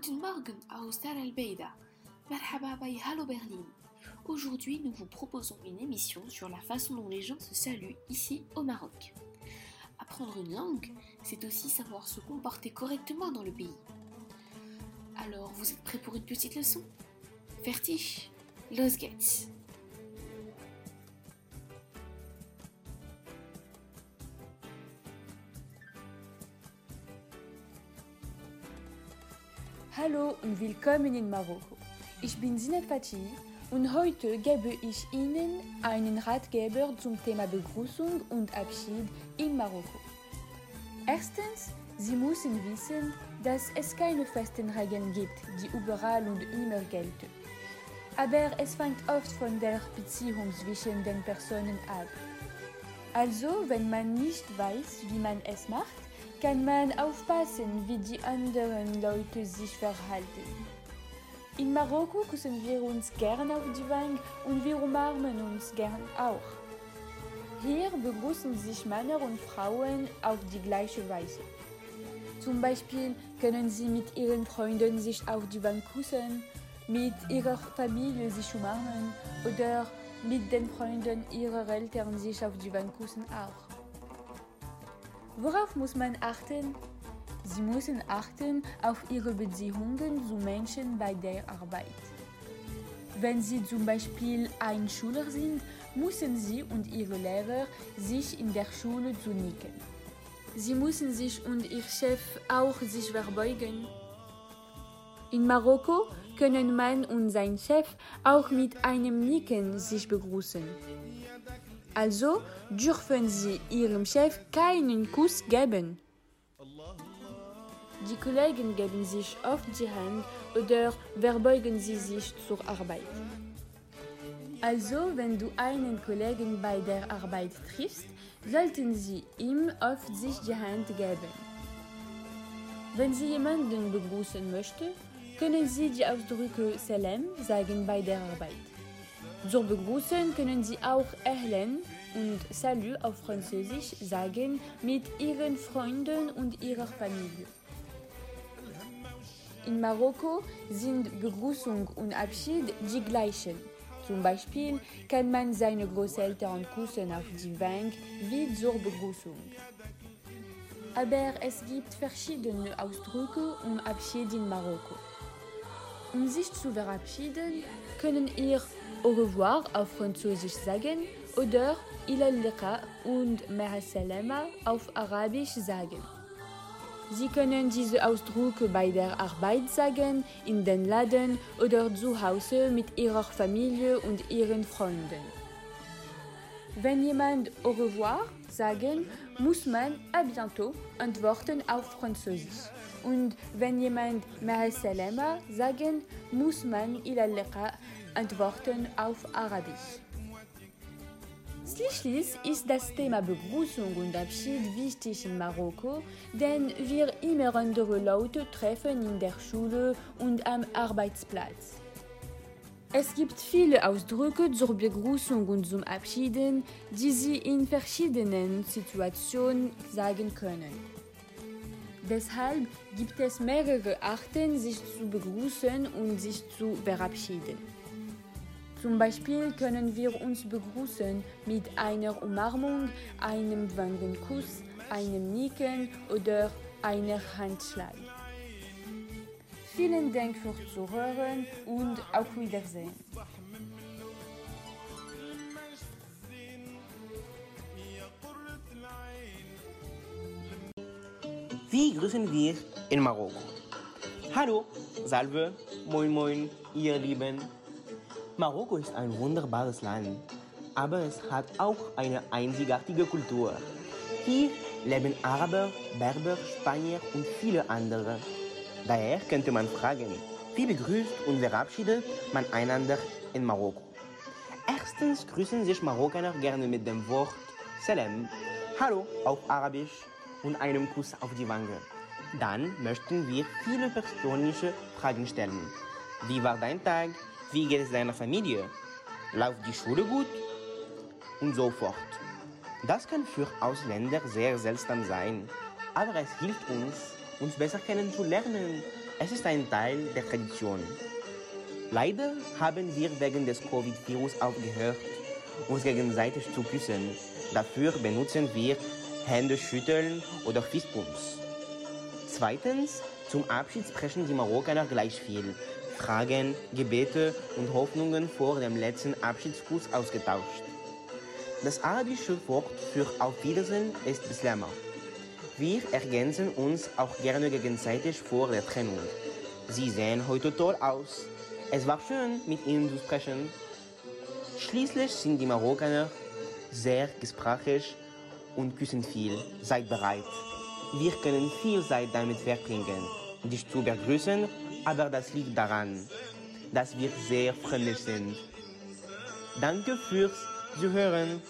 Guten Morgen aus Dar el-Beida. Marhaba by Hallo Berlin. Aujourd'hui, nous vous proposons une émission sur la façon dont les gens se saluent ici au Maroc. Apprendre une langue, c'est aussi savoir se comporter correctement dans le pays. Alors, vous êtes prêts pour une petite leçon? Fertig Los geht's Hallo und willkommen in Marokko. Ich bin Sinet Fatih und heute gebe ich Ihnen einen Ratgeber zum Thema Begrüßung und Abschied in Marokko. Erstens, Sie müssen wissen, dass es keine festen Regeln gibt, die überall und immer gelten. Aber es fängt oft von der Beziehung zwischen den Personen ab. Also, wenn man nicht weiß, wie man es macht, kann man aufpassen, wie die anderen Leute sich verhalten. In Marokko küssen wir uns gern auf die Wange und wir umarmen uns gern auch. Hier begrüßen sich Männer und Frauen auf die gleiche Weise. Zum Beispiel können sie mit ihren Freunden sich auf die Wange küssen, mit ihrer Familie sich umarmen oder mit den Freunden ihrer Eltern sich auf die Wange küssen auch. Worauf muss man achten? Sie müssen achten auf ihre Beziehungen zu Menschen bei der Arbeit. Wenn Sie zum Beispiel ein Schüler sind, müssen Sie und Ihre Lehrer sich in der Schule zunicken. Sie müssen sich und Ihr Chef auch sich verbeugen. In Marokko können man und sein Chef auch mit einem Nicken sich begrüßen. Also dürfen Sie Ihrem Chef keinen Kuss geben. Die Kollegen geben sich oft die Hand oder verbeugen sie sich zur Arbeit. Also, wenn du einen Kollegen bei der Arbeit triffst, sollten Sie ihm oft sich die Hand geben. Wenn Sie jemanden begrüßen möchten, können Sie die Ausdrücke Salam sagen bei der Arbeit. Zur Begrüßung können Sie auch Erlen und Salut auf Französisch sagen mit Ihren Freunden und Ihrer Familie. In Marokko sind Begrüßung und Abschied die gleichen. Zum Beispiel kann man seine Großeltern küssen auf die Wange wie zur Begrüßung. Aber es gibt verschiedene Ausdrücke und Abschied in Marokko. Um sich zu verabschieden, können ihr Au revoir auf Französisch sagen oder Ila liqa und Ma'a salama auf Arabisch sagen. Sie können diese Ausdrücke bei der Arbeit sagen, in den Laden oder zu Hause mit Ihrer Familie und Ihren Freunden. Wenn jemand Au revoir sagen, muss man à bientôt antworten auf Französisch. Und wenn jemand Ma'a salama sagen, muss man Ila liqa antworten auf Arabisch. Schließlich ist das Thema Begrüßung und Abschied wichtig in Marokko, denn wir immer andere Leute treffen in der Schule und am Arbeitsplatz. Es gibt viele Ausdrücke zur Begrüßung und zum Abschieden, die Sie in verschiedenen Situationen sagen können. Deshalb gibt es mehrere Arten, sich zu begrüßen und sich zu verabschieden. Zum Beispiel können wir uns begrüßen mit einer Umarmung, einem Wangenkuss, einem Nicken oder einer Handschlag. Vielen Dank fürs Zuhören und auf Wiedersehen. Wie grüßen wir in Marokko? Hallo, Salve, moin moin, ihr Lieben. Marokko ist ein wunderbares Land, aber es hat auch eine einzigartige Kultur. Hier leben Araber, Berber, Spanier und viele andere. Daher könnte man fragen, wie begrüßt und verabschiedet man einander in Marokko? Erstens grüßen sich Marokkaner gerne mit dem Wort Salam, Hallo auf Arabisch und einem Kuss auf die Wange. Dann möchten wir viele persönliche Fragen stellen. Wie war dein Tag? Wie geht es deiner Familie? Läuft die Schule gut? Und so fort. Das kann für Ausländer sehr seltsam sein, aber es hilft uns, uns besser kennenzulernen Es ist ein Teil der Tradition. Leider haben wir wegen des Covid-Virus aufgehört, uns gegenseitig zu küssen. Dafür benutzen wir Händeschütteln oder Fistbumps. Zweitens, zum Abschied sprechen die Marokkaner gleich viel. Fragen, Gebete und Hoffnungen vor dem letzten Abschiedskuss ausgetauscht. Das arabische Wort für Auf Wiedersehen ist Bislama. Wir ergänzen uns auch gerne gegenseitig vor der Trennung. Sie sehen heute toll aus. Es war schön, mit Ihnen zu sprechen. Schließlich sind die Marokkaner sehr gesprächig und küssen viel. Seid bereit. Wir können viel Zeit damit verbringen, dich zu begrüßen, aber das liegt daran, dass wir sehr freundlich sind. Danke fürs Zuhören.